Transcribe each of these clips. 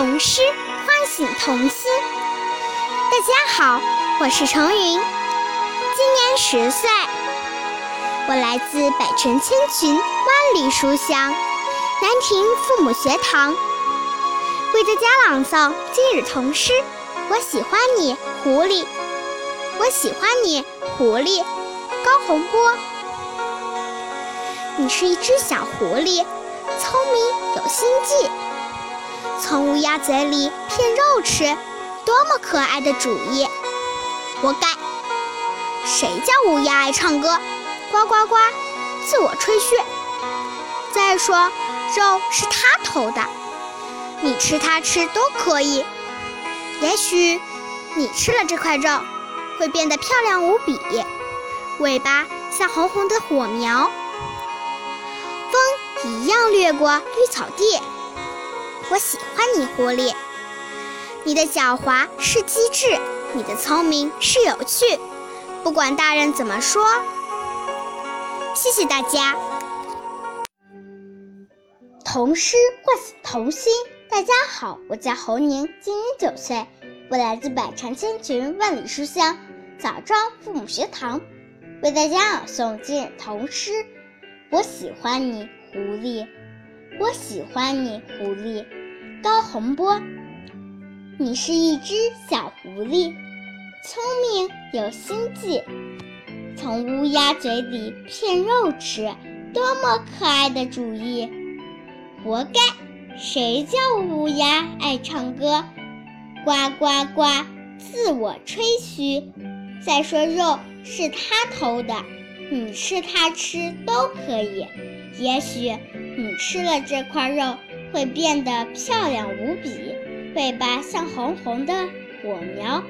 童诗唤醒童心。大家好，我是程云，今年十岁，我来自百城千群、万里书香南亭父母学堂，为大家朗诵今日童诗。我喜欢你，狐狸。我喜欢你，狐狸。高洪波，你是一只小狐狸，聪明有心计。从乌鸦嘴里骗肉吃，多么可爱的主意！活该！谁叫乌鸦爱唱歌？呱呱呱，自我吹嘘。再说，肉是他偷的，你吃他吃都可以。也许你吃了这块肉，会变得漂亮无比，尾巴像红红的火苗，风一样掠过绿草地。我喜欢你，狐狸。你的狡猾是机智，你的聪明是有趣。不管大人怎么说，谢谢大家。童诗唤醒童心。大家好，我叫侯宁，今年九岁，我来自百城千群，万里书香枣庄父母学堂，为大家朗诵今日童诗。我喜欢你，狐狸。我喜欢你，狐狸。高洪波，你是一只小狐狸，聪明有心计，从乌鸦嘴里骗肉吃，多么可爱的主意！活该！谁叫乌鸦爱唱歌？呱呱呱，自我吹嘘。再说肉是他偷的，你吃他吃都可以。也许你吃了这块肉。会变得漂亮无比，尾巴像红红的火苗，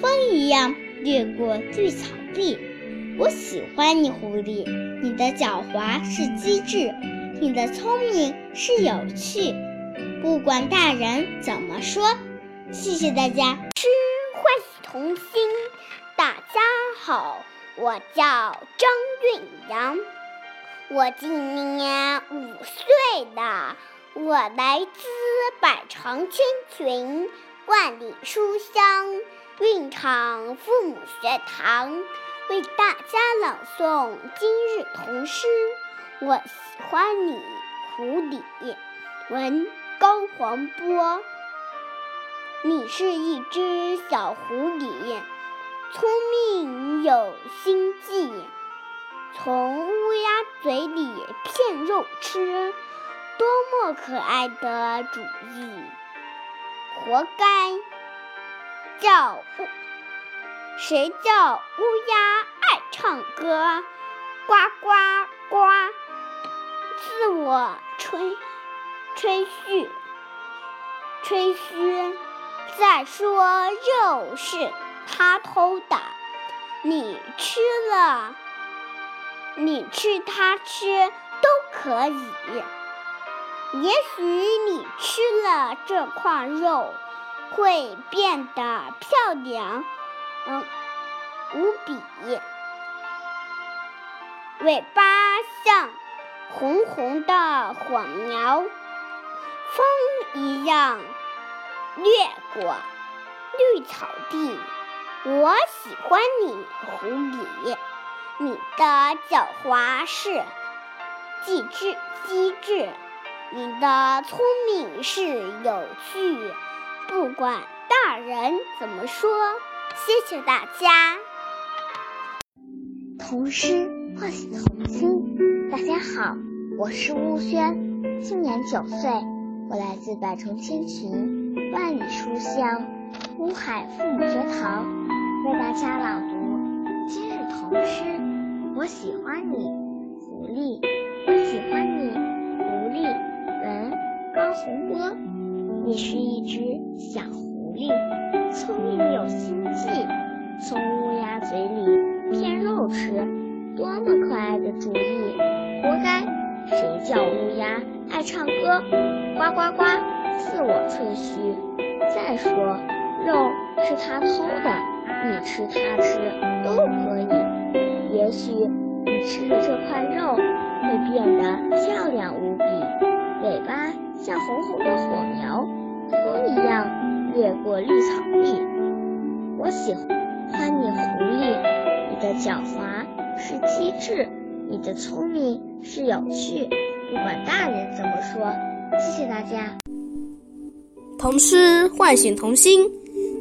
风一样掠过绿草地。我喜欢你，狐狸，你的狡猾是机智，你的聪明是有趣。不管大人怎么说，谢谢大家。诗唤醒童心，大家好，我叫张韵阳，我今年五岁了。我来自百城千群，万里书香，蕴场父母学堂，为大家朗诵今日童诗。我喜欢你，狐狸。文高黄波，你是一只小狐狸，聪明有心计，从乌鸦嘴里骗肉吃。多么可爱的主意！活该！叫乌，谁叫乌鸦爱唱歌？呱呱呱，自我吹吹嘘，吹嘘。再说肉是他偷的，你吃了，你吃他吃都可以。也许你吃了这块肉，会变得漂亮，嗯，无比。尾巴像红红的火苗，风一样掠过绿草地。我喜欢你，狐狸，你的狡猾是机智，机智。你的聪明是有趣，不管大人怎么说，谢谢大家。童诗唤醒童心。大家好，我是乌轩，今年九岁，我来自百城千群，万里书香乌海父母学堂，为大家朗读今日童诗。我喜欢你，狐狸。我喜欢你，狐狸。高洪波，你是一只小狐狸，聪明有心计，从乌鸦嘴里骗肉吃，多么可爱的主意！活该！谁叫乌鸦爱唱歌？呱呱呱，自我吹嘘。再说，肉是他偷的，你吃他吃都可以。也许你吃了这块肉，会变得漂亮无比，像红红的火苗。风一样掠过绿草地。我喜欢你，狐狸，你的狡猾是机智，你的聪明是有趣。不管大人怎么说，谢谢大家。童诗唤醒童心。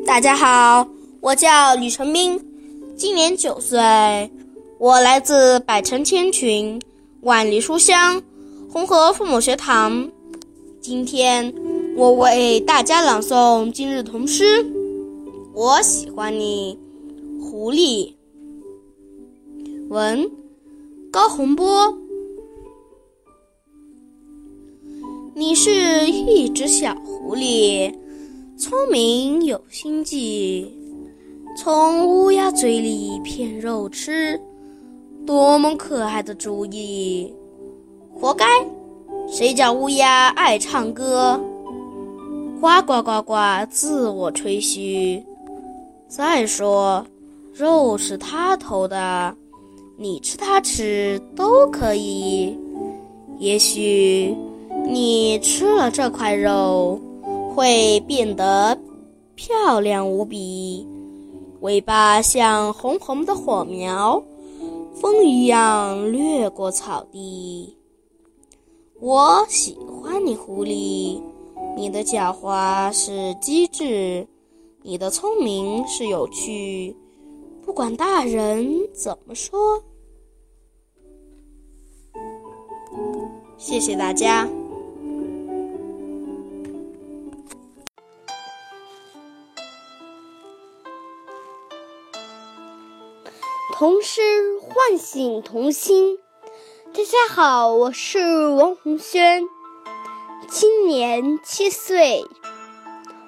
大家好，我叫吕成斌，今年九岁，我来自百城千群，万里书香红河父母学堂。今天我为大家朗诵今日童诗。我喜欢你，狐狸。文高洪波。你是一只小狐狸，聪明有心计，从乌鸦嘴里骗肉吃，多么可爱的主意！活该！谁叫乌鸦爱唱歌？呱呱呱呱，自我吹嘘。再说，肉是他偷的，你吃他吃都可以。也许你吃了这块肉，会变得漂亮无比，尾巴像红红的火苗，风一样掠过草地。我喜欢你，狐狸。你的狡猾是机智，你的聪明是有趣。不管大人怎么说，谢谢大家。童诗唤醒童心。大家好，我是王红轩，今年七岁，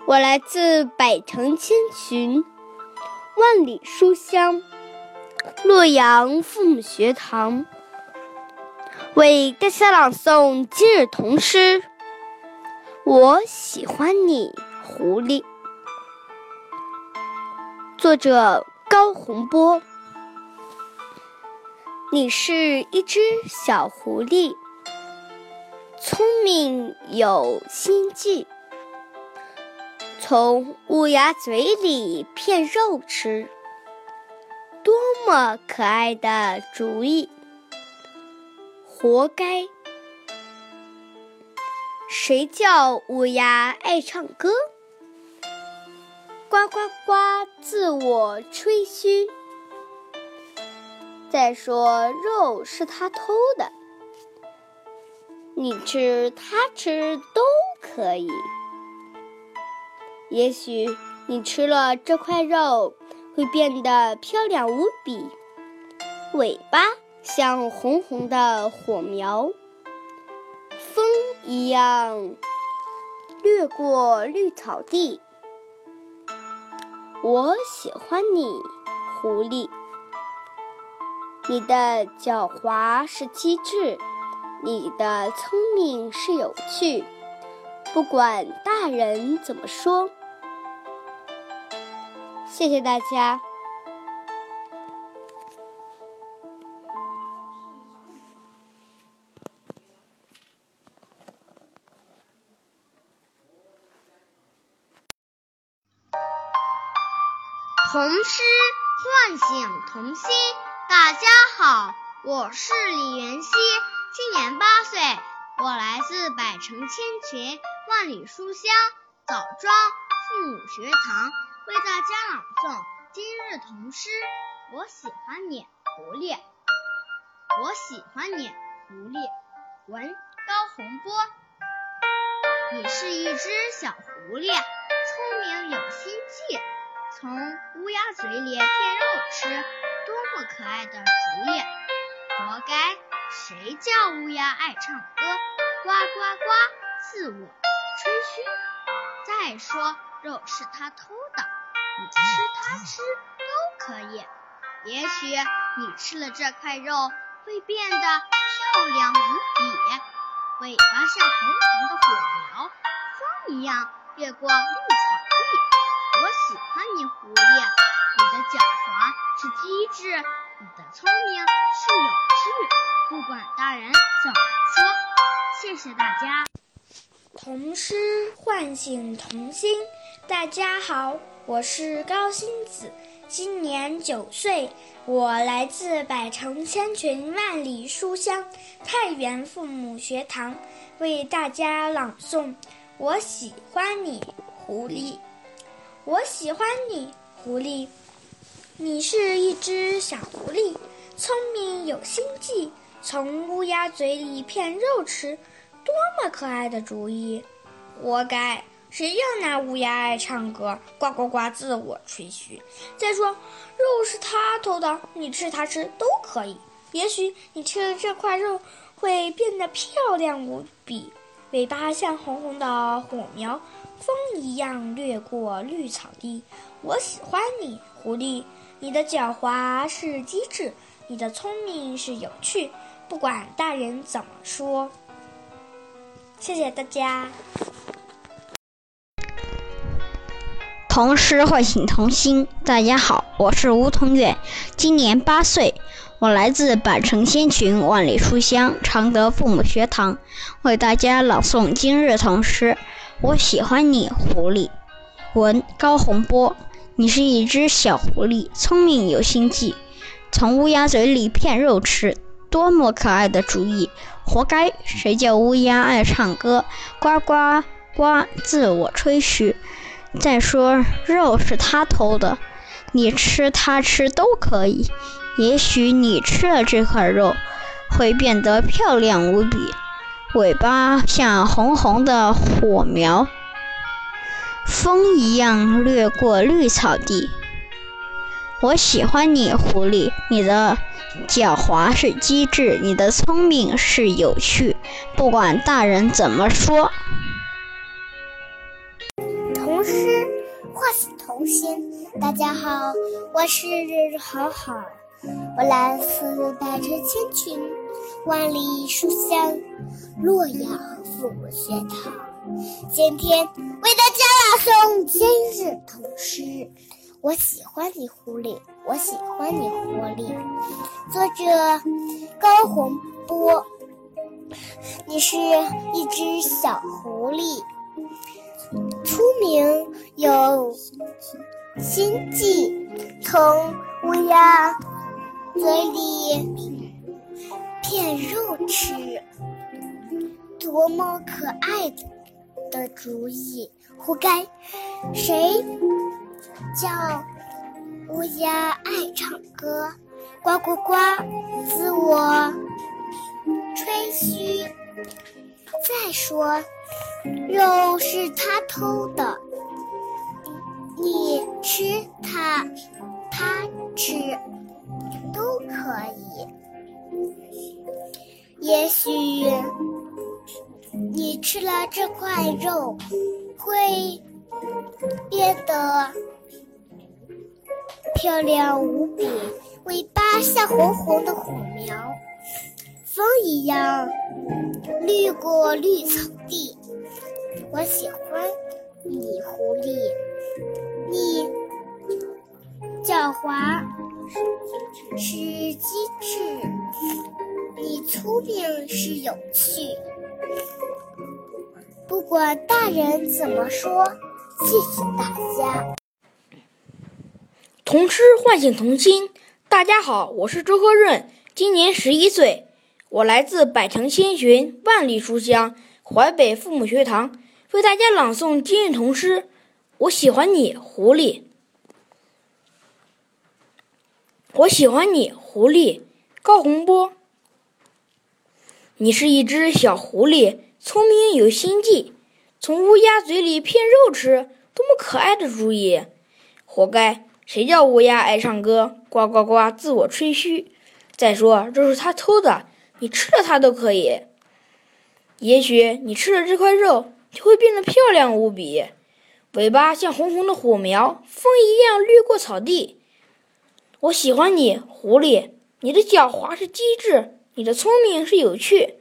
我来自百城千群，万里书香洛阳父母学堂，为大家朗诵今日童诗。我喜欢你，狐狸。作者高洪波。你是一只小狐狸，聪明有心计，从乌鸦嘴里骗肉吃，多么可爱的主意！活该！谁叫乌鸦爱唱歌？呱呱呱，自我吹嘘。再说，肉是他偷的，你吃他吃都可以。也许你吃了这块肉，会变得漂亮无比，尾巴像红红的火苗，风一样掠过绿草地。我喜欢你，狐狸。你的狡猾是机智，你的聪明是有趣。不管大人怎么说，谢谢大家。童诗唤醒童心。大家好，我是李元熙，今年八岁，我来自百城千群，万里书香枣庄父母学堂，为大家朗诵今日童诗。我喜欢你，狐狸。我喜欢你，狐狸。文高洪波。你是一只小狐狸，聪明有心计，从乌鸦嘴里骗肉吃。多么可爱的主意！活该！谁叫乌鸦爱唱歌？呱呱呱，自我吹嘘。再说，肉是他偷的，你吃他吃都可以。也许你吃了这块肉，会变得漂亮无比，尾巴像红红的火苗，风一样掠过绿草地。我喜欢你，狐狸，你的狡猾。是机智，你的聪明是有趣。不管大人怎么说，谢谢大家。童诗唤醒童心。大家好，我是高星子，今年九岁，我来自百城千群万里书香太原父母学堂，为大家朗诵《我喜欢你，狐狸》。我喜欢你，狐狸，你是一只小狐狸，聪明有心计，从乌鸦嘴里骗肉吃，多么可爱的主意！活该。谁叫那乌鸦爱唱歌，呱呱呱自我吹嘘。再说，肉是他偷的，你吃他吃都可以。也许你吃了这块肉，会变得漂亮无比，尾巴像红红的火苗，风一样掠过绿草地。我喜欢你，狐狸，你的狡猾是机智，你的聪明是有趣，不管大人怎么说。谢谢大家。童诗唤醒童心。大家好，我是吴同远，今年八岁，我来自百城千群万里书香常德父母学堂，为大家朗诵今日童诗。我喜欢你，狐狸。文高洪波，你是一只小狐狸，聪明有心计，从乌鸦嘴里骗肉吃，多么可爱的主意！活该，谁叫乌鸦爱唱歌，呱呱呱自我吹嘘。再说，肉是他偷的，你吃他吃都可以。也许你吃了这块肉，会变得漂亮无比，尾巴像红红的火苗，风一样掠过绿草地。我喜欢你，狐狸，你的狡猾是机智，你的聪明是有趣，不管大人怎么说。诗唤醒童心。大家好，我是好好，我来自百城千群，万里书香，洛阳父母学堂。今天为大家朗诵今日童诗。我喜欢你，狐狸。我喜欢你，狐狸。作者高洪波。你是一只小狐狸。聪明有心计，从乌鸦嘴里骗肉吃，多么可爱的的主意！活该！谁叫乌鸦爱唱歌，呱呱呱，自我吹嘘。再说。肉是他偷的，你吃它，他吃都可以。也许你吃了这块肉，会变得漂亮无比，尾巴像红红的火苗，风一样掠过绿草地。我喜欢你，狐狸。你狡猾是机智，你聪明是有趣。不管大人怎么说，谢谢大家。童诗唤醒童心。大家好，我是周贺润，今年十一岁，我来自百城千寻，万里书香淮北父母学堂。为大家朗诵今日童诗。我喜欢你，狐狸。我喜欢你，狐狸。高洪波。你是一只小狐狸，聪明有心计，从乌鸦嘴里骗肉吃，多么可爱的主意！活该！谁叫乌鸦爱唱歌，呱呱呱自我吹嘘。再说，这是他偷的，你吃了它都可以。也许你吃了这块肉。就会变得漂亮无比，尾巴像红红的火苗，风一样掠过草地。我喜欢你，狐狸，你的狡猾是机智，你的聪明是有趣，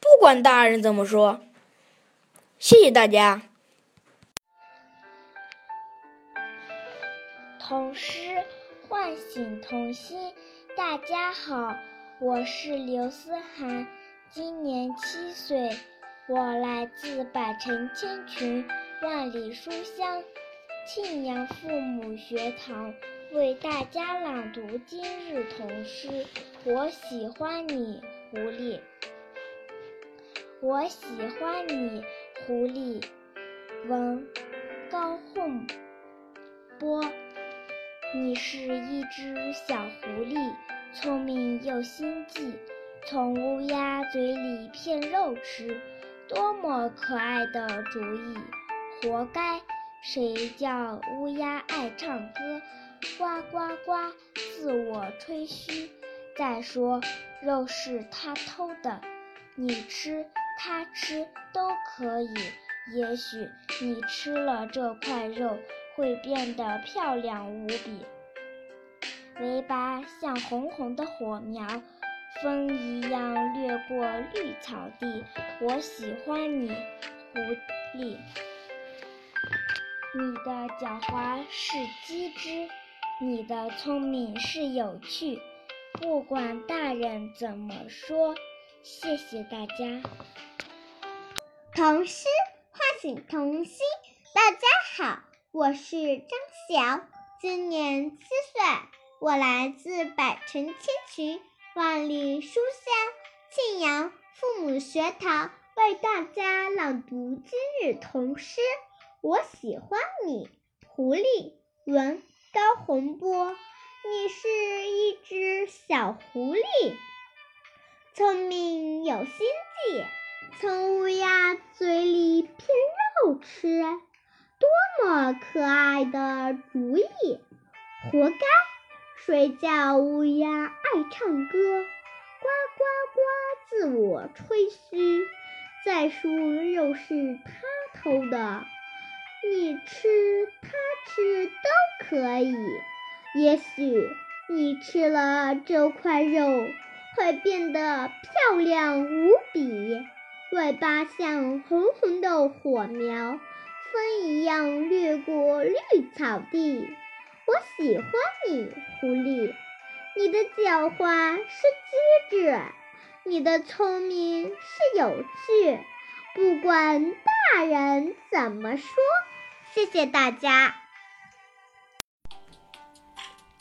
不管大人怎么说。谢谢大家。童诗唤醒童心，大家好，我是刘思涵，今年七岁。我来自百城千群，万里书香，庆阳父母学堂为大家朗读今日童诗。我喜欢你，狐狸。我喜欢你，狐狸。文，高洪波。你是一只小狐狸，聪明又心计，从乌鸦嘴里骗肉吃，多么可爱的主意！活该！谁叫乌鸦爱唱歌，呱呱呱，自我吹嘘。再说，肉是他偷的，你吃他吃都可以。也许你吃了这块肉，会变得漂亮无比。尾巴像红红的火苗，风一样掠过绿草地。我喜欢你，狐狸。你的狡猾是机智，你的聪明是有趣。不管大人怎么说，谢谢大家。童诗唤醒童心。大家好，我是张晓，今年七岁，我来自百城千群、万里书香庆阳父母学堂，为大家朗读今日童诗。我喜欢你，狐狸。文高洪波。你是一只小狐狸，聪明有心计，从乌鸦嘴里骗肉吃，多么可爱的主意！活该！谁叫乌鸦爱唱歌，呱呱呱，自我吹嘘。再说肉是他偷的。你吃，他吃都可以。也许你吃了这块肉，会变得漂亮无比，尾巴像红红的火苗，风一样掠过绿草地。我喜欢你，狐狸。你的狡猾是机智，你的聪明是有趣。不管大人怎么说。谢谢大家。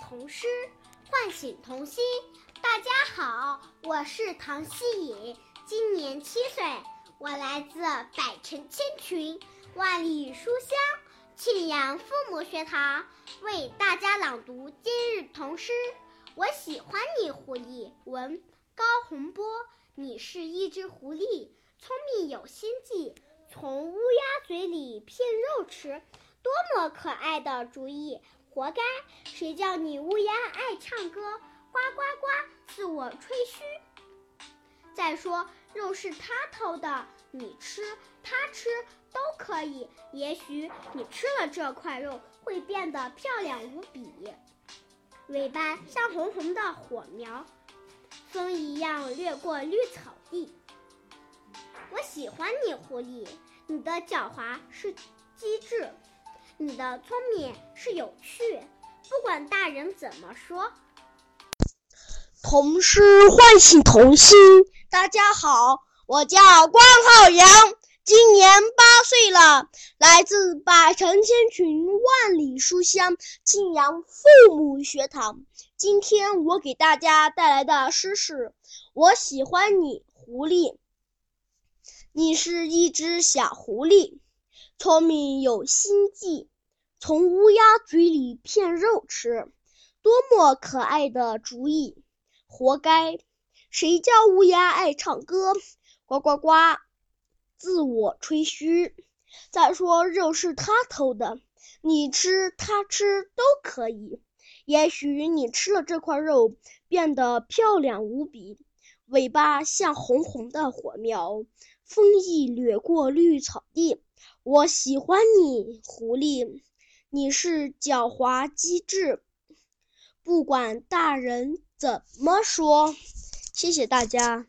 童诗唤醒童心。大家好，我是唐希颖，今年七岁，我来自百城千群、万里书香庆阳父母学堂，为大家朗读今日童诗。我喜欢你，狐狸。文高洪波。你是一只狐狸，聪明有心。计。从乌鸦嘴里骗肉吃，多么可爱的主意！活该！谁叫你乌鸦爱唱歌，呱呱呱，自我吹嘘。再说，肉是他偷的，你吃他吃都可以。也许你吃了这块肉，会变得漂亮无比，尾巴像红红的火苗，风一样掠过绿草地。我喜欢你，狐狸。你的狡猾是机智，你的聪明是有趣。不管大人怎么说，童诗唤醒童心。大家好，我叫关浩洋，今年八岁了，来自百城千群、万里书香庆阳父母学堂。今天我给大家带来的诗是《我喜欢你，狐狸》。你是一只小狐狸，聪明有心计，从乌鸦嘴里骗肉吃，多么可爱的主意！活该！谁叫乌鸦爱唱歌，呱呱呱，自我吹嘘。再说肉是他偷的，你吃他吃都可以。也许你吃了这块肉，变得漂亮无比，尾巴像红红的火苗。风一掠过绿草地，我喜欢你狐狸。你是狡猾机智不管大人怎么说。谢谢大家。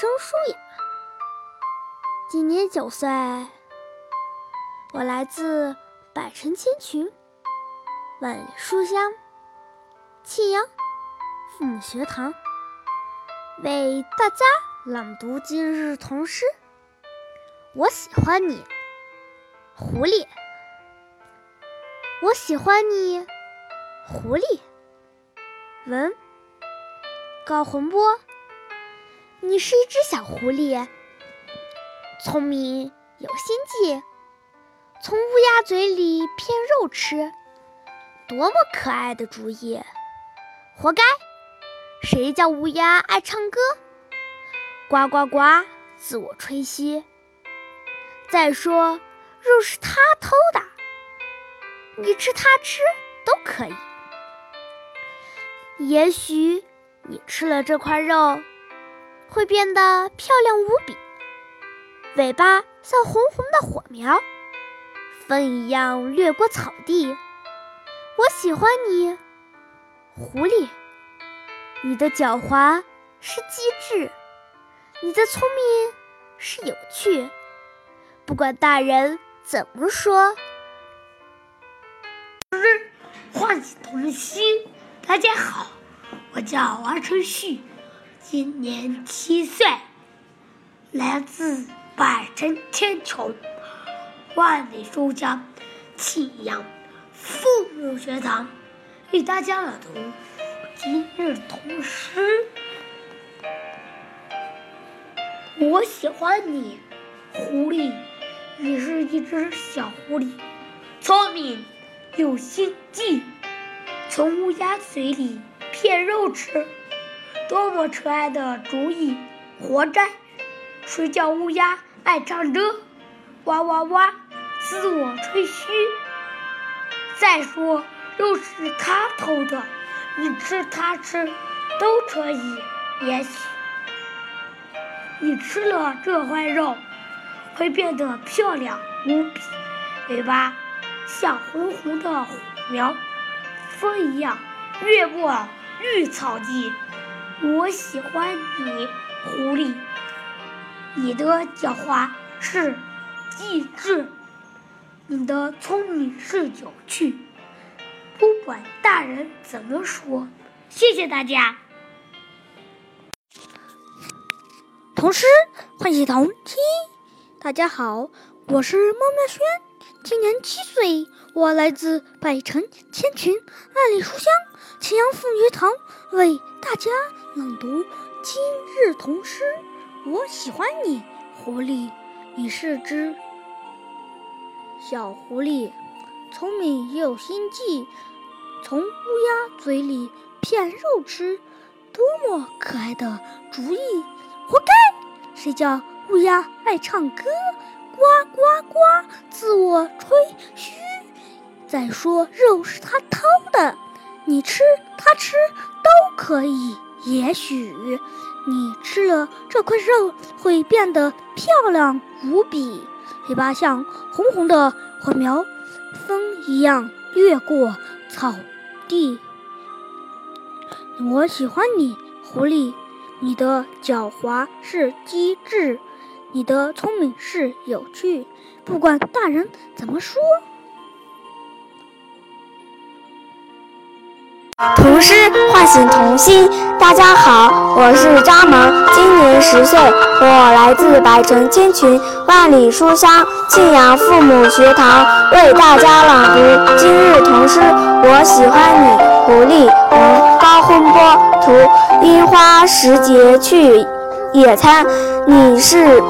叫周舒雅，今年九岁，我来自百城千群、万里书香庆阳父母学堂，为大家朗读今日童诗。我喜欢你，狐狸。我喜欢你，狐狸。文高洪波，你是一只小狐狸，聪明有心计，从乌鸦嘴里骗肉吃，多么可爱的主意！活该！谁叫乌鸦爱唱歌？呱呱呱，自我吹嘘。再说，肉是他偷的。你吃他吃都可以，也许你吃了这块肉，会变得漂亮无比，尾巴像红红的火苗，风一样掠过草地。我喜欢你，狐狸，你的狡猾是机智，你的聪明是有趣，不管大人怎么说。唤醒童心，大家好，我叫王承旭，今年七岁，来自百城千穷，万里书香庆阳父母学堂，为大家朗读今日童诗。我喜欢你，狐狸，你是一只小狐狸，聪明。有心计，从乌鸦嘴里骗肉吃，多么可爱的主意！活该！谁叫乌鸦爱唱歌？哇哇哇，自我吹嘘。再说，肉是他偷的，你吃他吃都可以。也许你吃了这块肉，会变得漂亮无比，尾巴。像红红的火苗，风一样掠过绿草地。我喜欢你，狐狸。你的狡猾是机智，你的聪明是有趣。不管大人怎么说，谢谢大家。童诗唤醒童心，大家好，我是孟妙轩。今年七岁，我来自百城千群万里书香庆阳凤学堂，为大家朗读今日童诗。我喜欢你，狐狸，你是只小狐狸，聪明又心计，从乌鸦嘴里骗肉吃，多么可爱的主意！活该！谁叫乌鸦爱唱歌？呱呱呱，自我吹嘘。再说肉是他偷的，你吃他吃都可以。也许你吃了这块肉，会变得漂亮无比，尾巴像红红的火苗，风一样掠过草地。我喜欢你，狐狸，你的狡猾是机智。你的聪明是有趣，不管大人怎么说。童诗唤醒童心，大家好，我是张萌，今年十岁，我来自百城千群，万里书香庆阳父母学堂，为大家朗读今日童诗。我喜欢你，狐狸。嗯，高洪波图，樱花时节去野餐，你是。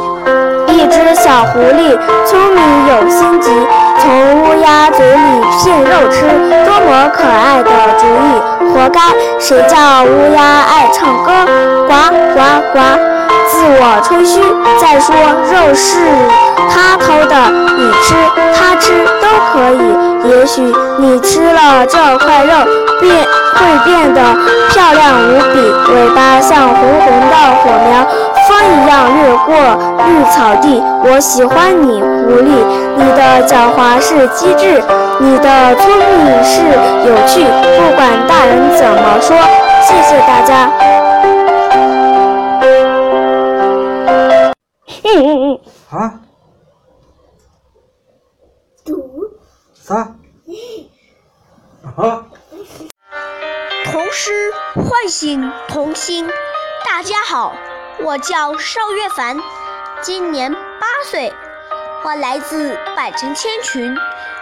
一只小狐狸，聪明有心机，从乌鸦嘴里骗肉吃，多么可爱的主意！活该！谁叫乌鸦爱唱歌？呱呱呱，自我吹嘘。再说肉是他偷的，你吃他吃都可以。也许你吃了这块肉，变会变得漂亮无比，尾巴像红红的火苗，风一样掠过绿草地。我喜欢你，狐狸，你的狡猾是机智，你的聪明是有趣，不管大人怎么说。谢谢大家。啊？读啥？啊？童诗唤醒童心。大家好，我叫邵月凡，今年八岁，我来自百城千群，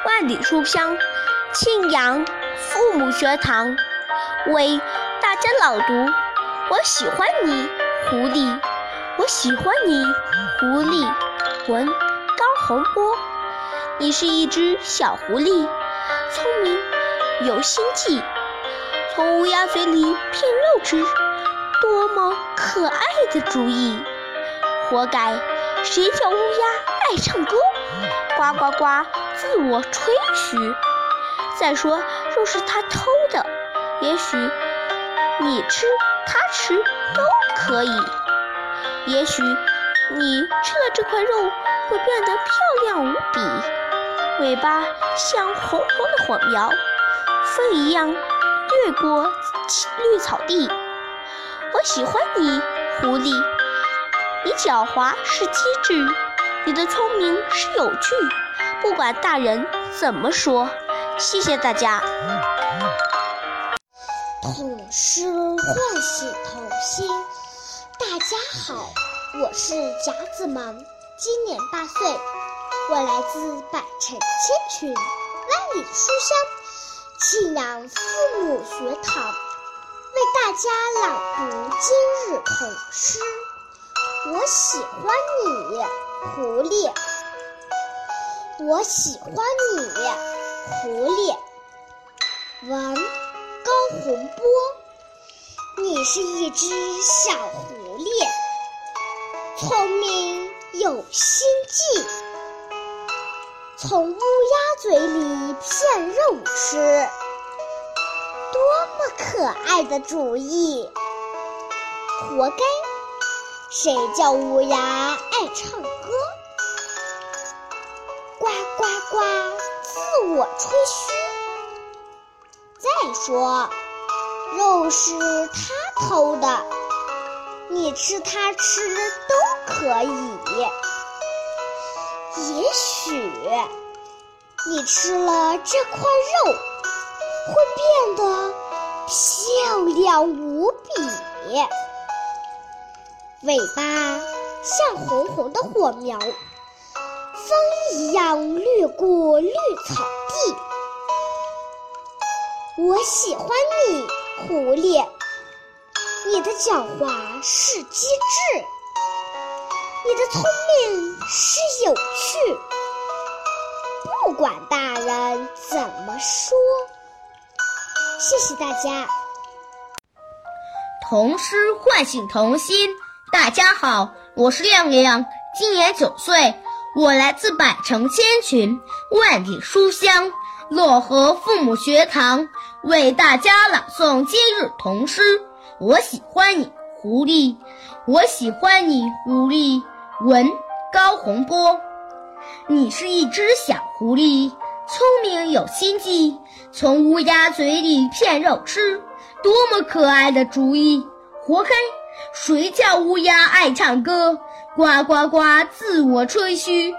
万里书香，庆阳父母学堂，为大家朗读。我喜欢你，狐狸。我喜欢你，狐狸。文高洪波。你是一只小狐狸，聪明有心计，从乌鸦嘴里骗肉吃，多么可爱的主意！活该，谁叫乌鸦爱唱歌？呱呱呱，自我吹嘘。再说，肉是他偷的，也许你吃他吃都可以。也许你吃了这块肉，会变得漂亮无比。尾巴像红红的火苗，风一样掠过绿草地。我喜欢你，狐狸。你狡猾是机智，你的聪明是有趣。不管大人怎么说，谢谢大家。童诗唤醒童心。大家好，我是贾子萌，今年八岁。我来自百城千群，万里书香，庆阳父母学堂，为大家朗读今日童诗。我喜欢你，狐狸。我喜欢你，狐狸。文高洪波。你是一只小狐猎，聪明有心计。从乌鸦嘴里骗肉吃，多么可爱的主意！活该，谁叫乌鸦爱唱歌？呱呱呱，自我吹嘘。再说，肉是他偷的，你吃它吃都可以。也许你吃了这块肉，会变得漂亮无比，尾巴像红红的火苗，风一样掠过绿草地。我喜欢你，狐狸，你的狡猾是机智。你的聪明是有趣，不管大人怎么说。谢谢大家。童诗唤醒童心。大家好，我是亮亮，今年九岁，我来自百城千群，万里书香漯河父母学堂，为大家朗诵今日童诗。我喜欢你，狐狸。我喜欢你，狐狸。文高洪波，你是一只小狐狸，聪明有心计，从乌鸦嘴里骗肉吃，多么可爱的主意！活该，谁叫乌鸦爱唱歌？呱呱呱，自我吹嘘。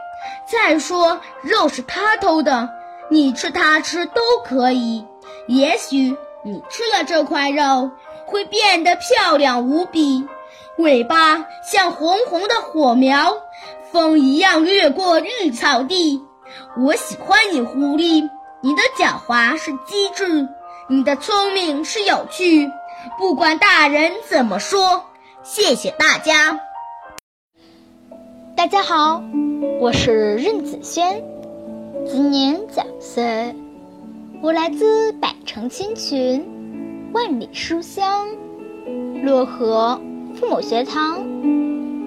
再说，肉是他偷的，你吃他吃都可以。也许你吃了这块肉，会变得漂亮无比。尾巴像红红的火苗，风一样掠过绿草地。我喜欢你，狐狸，你的狡猾是机智，你的聪明是有趣。不管大人怎么说，谢谢大家。大家好，我是任子轩，今年九岁，我来自百城千群，万里书香，漯河。父母学堂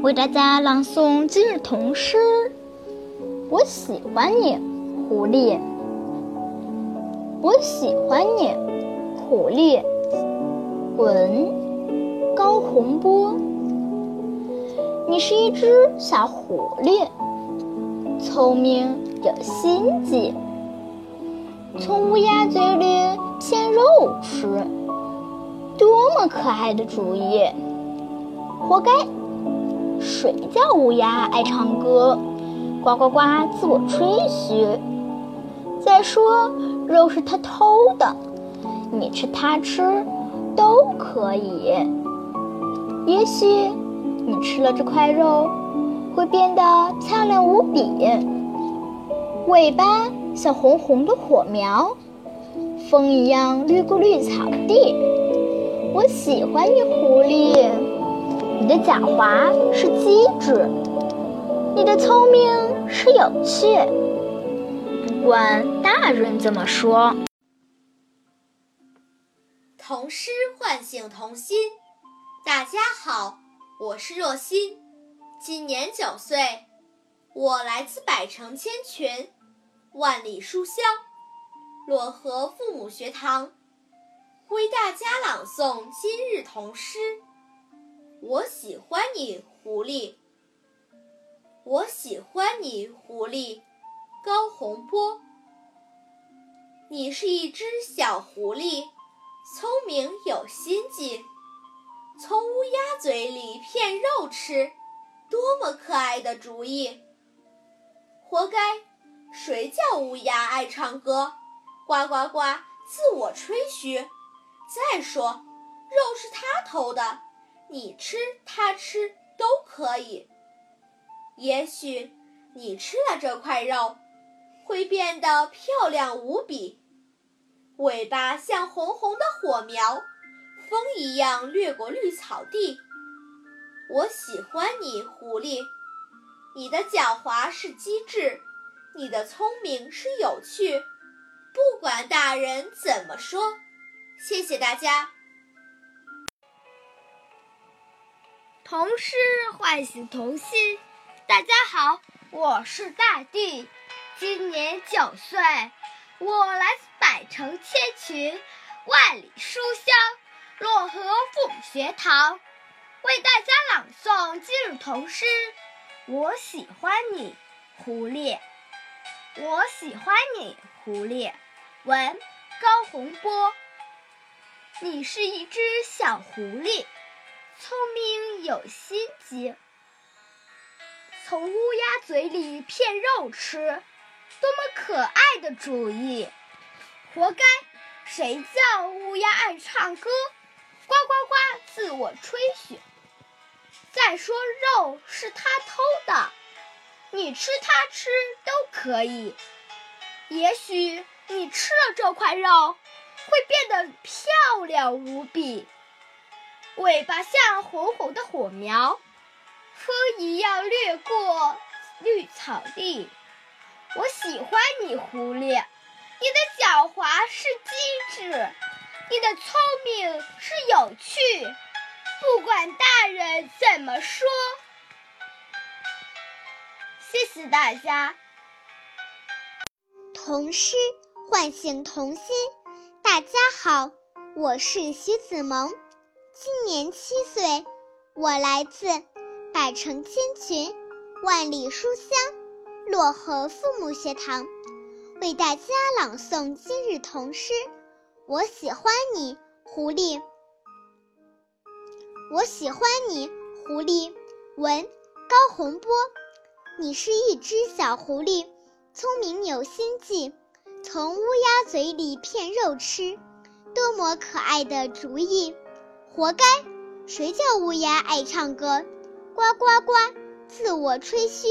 为大家朗诵今日童诗。我喜欢你，狐狸。我喜欢你，狐狸。文高洪波。你是一只小狐狸，聪明有心计，从乌鸦嘴里骗肉吃，多么可爱的主意！活该！谁叫乌鸦爱唱歌，呱呱呱自我吹嘘。再说肉是他偷的，你吃他吃都可以。也许你吃了这块肉，会变得漂亮无比，尾巴像红红的火苗，风一样掠过绿草地。我喜欢你，狐狸。你的狡猾是机智，你的聪明是有趣。不管大人怎么说，童诗唤醒童心。大家好，我是若欣，今年九岁，我来自百城千群，万里书香漯河父母学堂，为大家朗诵今日童诗。我喜欢你，狐狸。我喜欢你，狐狸。高洪波，你是一只小狐狸，聪明有心计，从乌鸦嘴里骗肉吃，多么可爱的主意！活该！谁叫乌鸦爱唱歌，呱呱呱自我吹嘘。再说，肉是他偷的，你吃他吃都可以。也许你吃了这块肉。会变得漂亮无比，尾巴像红红的火苗，风一样掠过绿草地。我喜欢你，狐狸，你的狡猾是机智，你的聪明是有趣。不管大人怎么说，谢谢大家。童诗唤醒童心，大家好，我是大地。今年九岁，我来自百城千群，万里书香漯河父母学堂，为大家朗诵今日童诗。我喜欢你，狐狸。我喜欢你，狐狸。文高洪波。你是一只小狐狸，聪明有心机，从乌鸦嘴里骗肉吃。多么可爱的主意！活该！谁叫乌鸦爱唱歌，呱呱呱自我吹嘘。再说肉是他偷的，你吃它吃都可以。也许你吃了这块肉，会变得漂亮无比，尾巴像红红的火苗，风一样掠过绿草地。我喜欢你，狐狸。你的狡猾是机智，你的聪明是有趣。不管大人怎么说，谢谢大家。童诗唤醒童心。大家好，我是徐子萌，今年七岁，我来自百城千群，万里书香。漯河父母学堂为大家朗诵今日童诗。我喜欢你，狐狸。我喜欢你，狐狸。文高洪波。你是一只小狐狸，聪明有心计，从乌鸦嘴里骗肉吃，多么可爱的主意！活该！谁叫乌鸦爱唱歌，呱呱呱，自我吹嘘。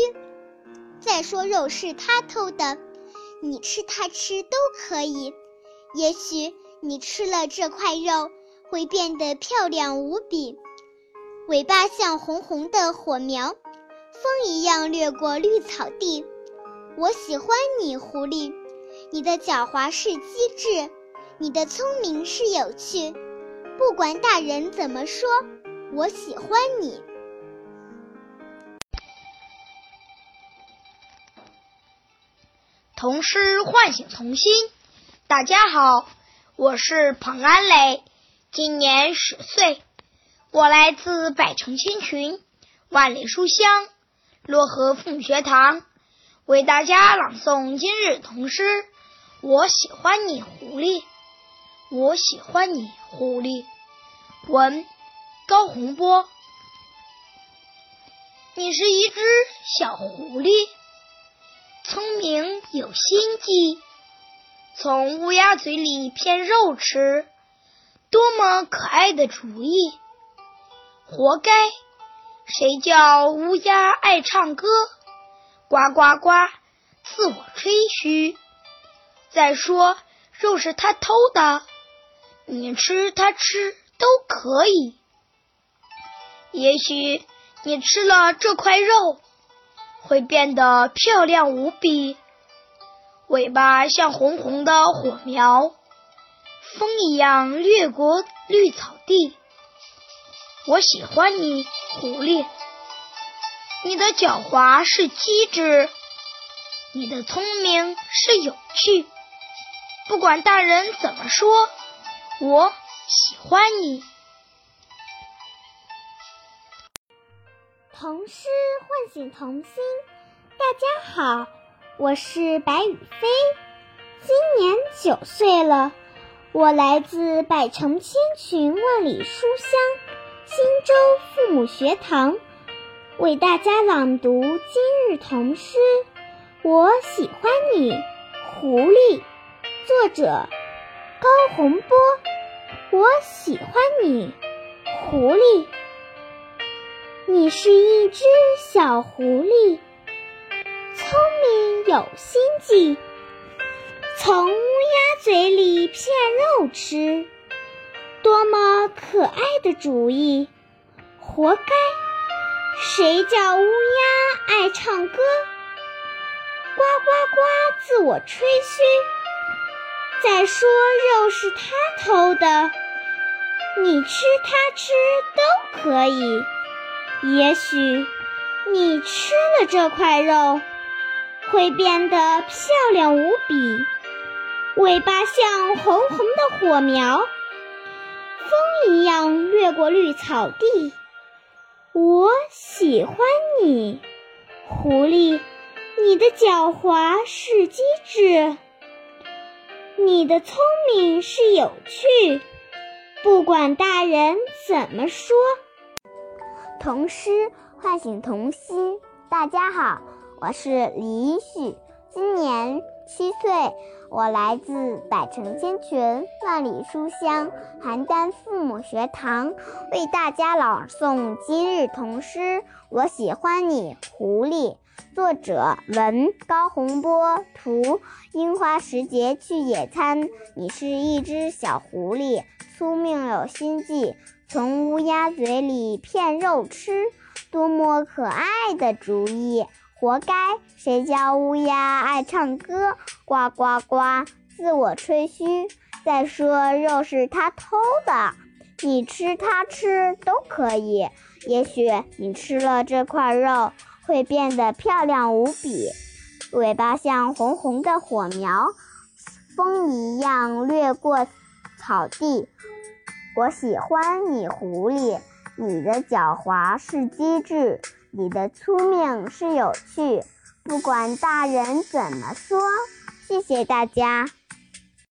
再说肉是他偷的，你吃他吃都可以。也许你吃了这块肉，会变得漂亮无比，尾巴像红红的火苗，风一样掠过绿草地。我喜欢你，狐狸，你的狡猾是机智，你的聪明是有趣。不管大人怎么说，我喜欢你。童诗唤醒童心。大家好，我是彭安磊，今年十岁，我来自百城千群，万里书香漯河父母学堂，为大家朗诵今日童诗。我喜欢你，狐狸。我喜欢你，狐狸。文高洪波。你是一只小狐狸，聪明有心计，从乌鸦嘴里骗肉吃，多么可爱的主意！活该！谁叫乌鸦爱唱歌？呱呱呱，自我吹嘘。再说，肉是他偷的，你吃他吃都可以。也许你吃了这块肉，会变得漂亮无比，尾巴像红红的火苗，风一样掠过绿草地。我喜欢你，狐狸。你的狡猾是机智，你的聪明是有趣。不管大人怎么说，我喜欢你。童诗唤醒童心，大家好，我是白雨飞，今年九岁了，我来自百城千群万里书香新洲父母学堂，为大家朗读今日童诗。我喜欢你，狐狸。作者高洪波，我喜欢你，狐狸。你是一只小狐狸，聪明有心计，从乌鸦嘴里骗肉吃，多么可爱的主意！活该！谁叫乌鸦爱唱歌？呱呱呱，自我吹嘘。再说肉是他偷的，你吃他吃都可以。也许你吃了这块肉，会变得漂亮无比，尾巴像红红的火苗，风一样掠过绿草地。我喜欢你，狐狸，你的狡猾是机智。你的聪明是有趣，不管大人怎么说。童诗唤醒童心。大家好，我是李一旭，今年七岁，我来自百城千群万里书香邯郸父母学堂，为大家朗诵今日童诗。我喜欢你，狐狸。作者文高洪波，图樱花时节去野餐。你是一只小狐狸，聪明有心计，从乌鸦嘴里骗肉吃，多么可爱的主意！活该！谁叫乌鸦爱唱歌？呱呱呱，自我吹嘘。再说肉是他偷的，你吃他吃都可以。也许你吃了这块肉。会变得漂亮无比，尾巴像红红的火苗，风一样掠过草地。我喜欢你，狐狸，你的狡猾是机智，你的聪明是有趣。不管大人怎么说，谢谢大家。